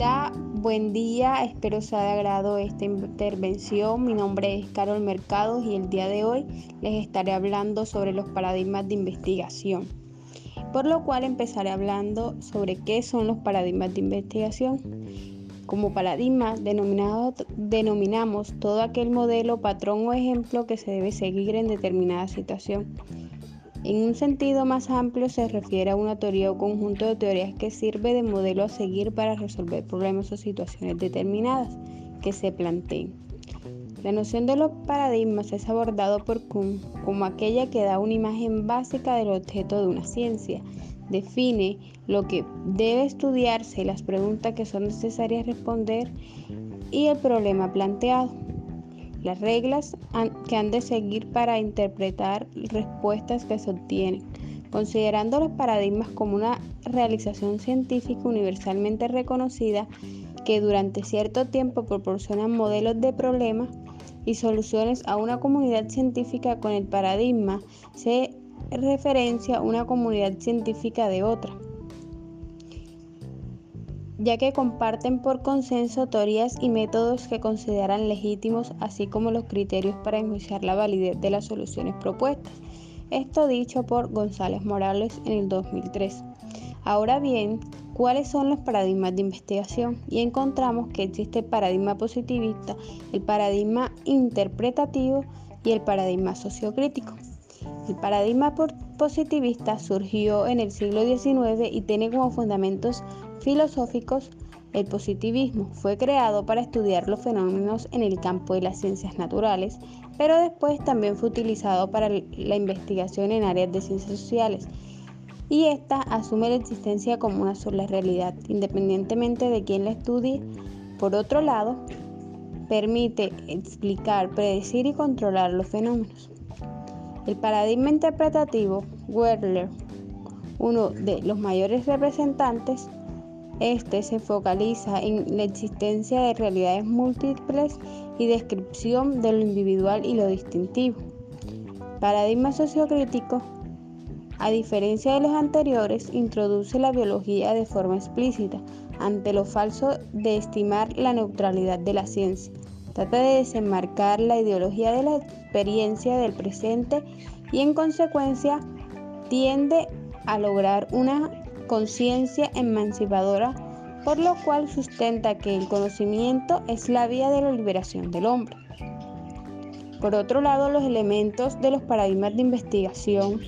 Hola, buen día, espero sea de agrado esta intervención. Mi nombre es Carol Mercados y el día de hoy les estaré hablando sobre los paradigmas de investigación. Por lo cual empezaré hablando sobre qué son los paradigmas de investigación. Como paradigma denominamos todo aquel modelo, patrón o ejemplo que se debe seguir en determinada situación en un sentido más amplio se refiere a una teoría o conjunto de teorías que sirve de modelo a seguir para resolver problemas o situaciones determinadas que se planteen. La noción de los paradigmas es abordado por Kuhn como aquella que da una imagen básica del objeto de una ciencia, define lo que debe estudiarse, las preguntas que son necesarias responder y el problema planteado las reglas que han de seguir para interpretar respuestas que se obtienen, considerando los paradigmas como una realización científica universalmente reconocida que durante cierto tiempo proporcionan modelos de problemas y soluciones a una comunidad científica con el paradigma se referencia a una comunidad científica de otra ya que comparten por consenso teorías y métodos que consideran legítimos, así como los criterios para enjuiciar la validez de las soluciones propuestas. Esto dicho por González Morales en el 2003. Ahora bien, ¿cuáles son los paradigmas de investigación? Y encontramos que existe el paradigma positivista, el paradigma interpretativo y el paradigma sociocrítico. El paradigma positivista surgió en el siglo XIX y tiene como fundamentos filosóficos, el positivismo fue creado para estudiar los fenómenos en el campo de las ciencias naturales, pero después también fue utilizado para la investigación en áreas de ciencias sociales. Y esta asume la existencia como una sola realidad, independientemente de quién la estudie. Por otro lado, permite explicar, predecir y controlar los fenómenos. El paradigma interpretativo, Werler, uno de los mayores representantes, este se focaliza en la existencia de realidades múltiples y descripción de lo individual y lo distintivo. Paradigma sociocrítico, a diferencia de los anteriores, introduce la biología de forma explícita ante lo falso de estimar la neutralidad de la ciencia. Trata de desenmarcar la ideología de la experiencia del presente y en consecuencia tiende a lograr una conciencia emancipadora, por lo cual sustenta que el conocimiento es la vía de la liberación del hombre. Por otro lado, los elementos de los paradigmas de investigación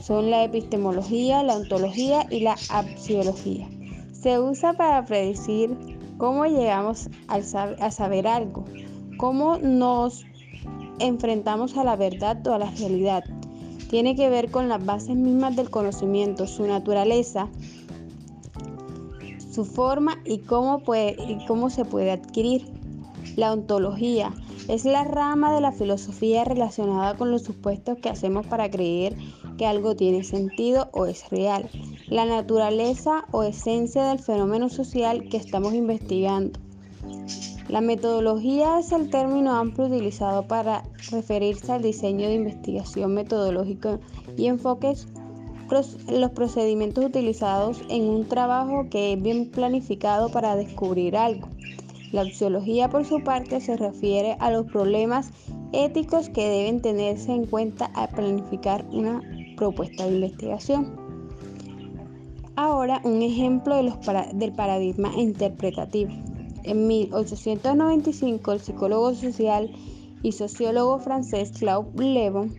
son la epistemología, la ontología y la axiología. Se usa para predecir cómo llegamos a saber algo, cómo nos enfrentamos a la verdad o a la realidad, tiene que ver con las bases mismas del conocimiento, su naturaleza, su forma y cómo, puede, y cómo se puede adquirir. La ontología es la rama de la filosofía relacionada con los supuestos que hacemos para creer que algo tiene sentido o es real, la naturaleza o esencia del fenómeno social que estamos investigando. La metodología es el término amplio utilizado para referirse al diseño de investigación metodológico y enfoques los procedimientos utilizados en un trabajo que es bien planificado para descubrir algo. La axiología, por su parte, se refiere a los problemas éticos que deben tenerse en cuenta al planificar una propuesta de investigación. Ahora, un ejemplo de los del paradigma interpretativo. En 1895, el psicólogo social y sociólogo francés Claude Levon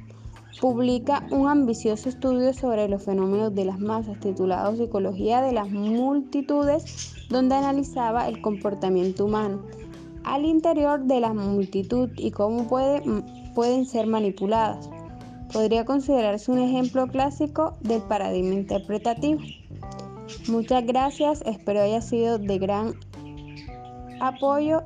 publica un ambicioso estudio sobre los fenómenos de las masas titulado Psicología de las Multitudes, donde analizaba el comportamiento humano al interior de la multitud y cómo pueden ser manipuladas. Podría considerarse un ejemplo clásico del paradigma interpretativo. Muchas gracias, espero haya sido de gran apoyo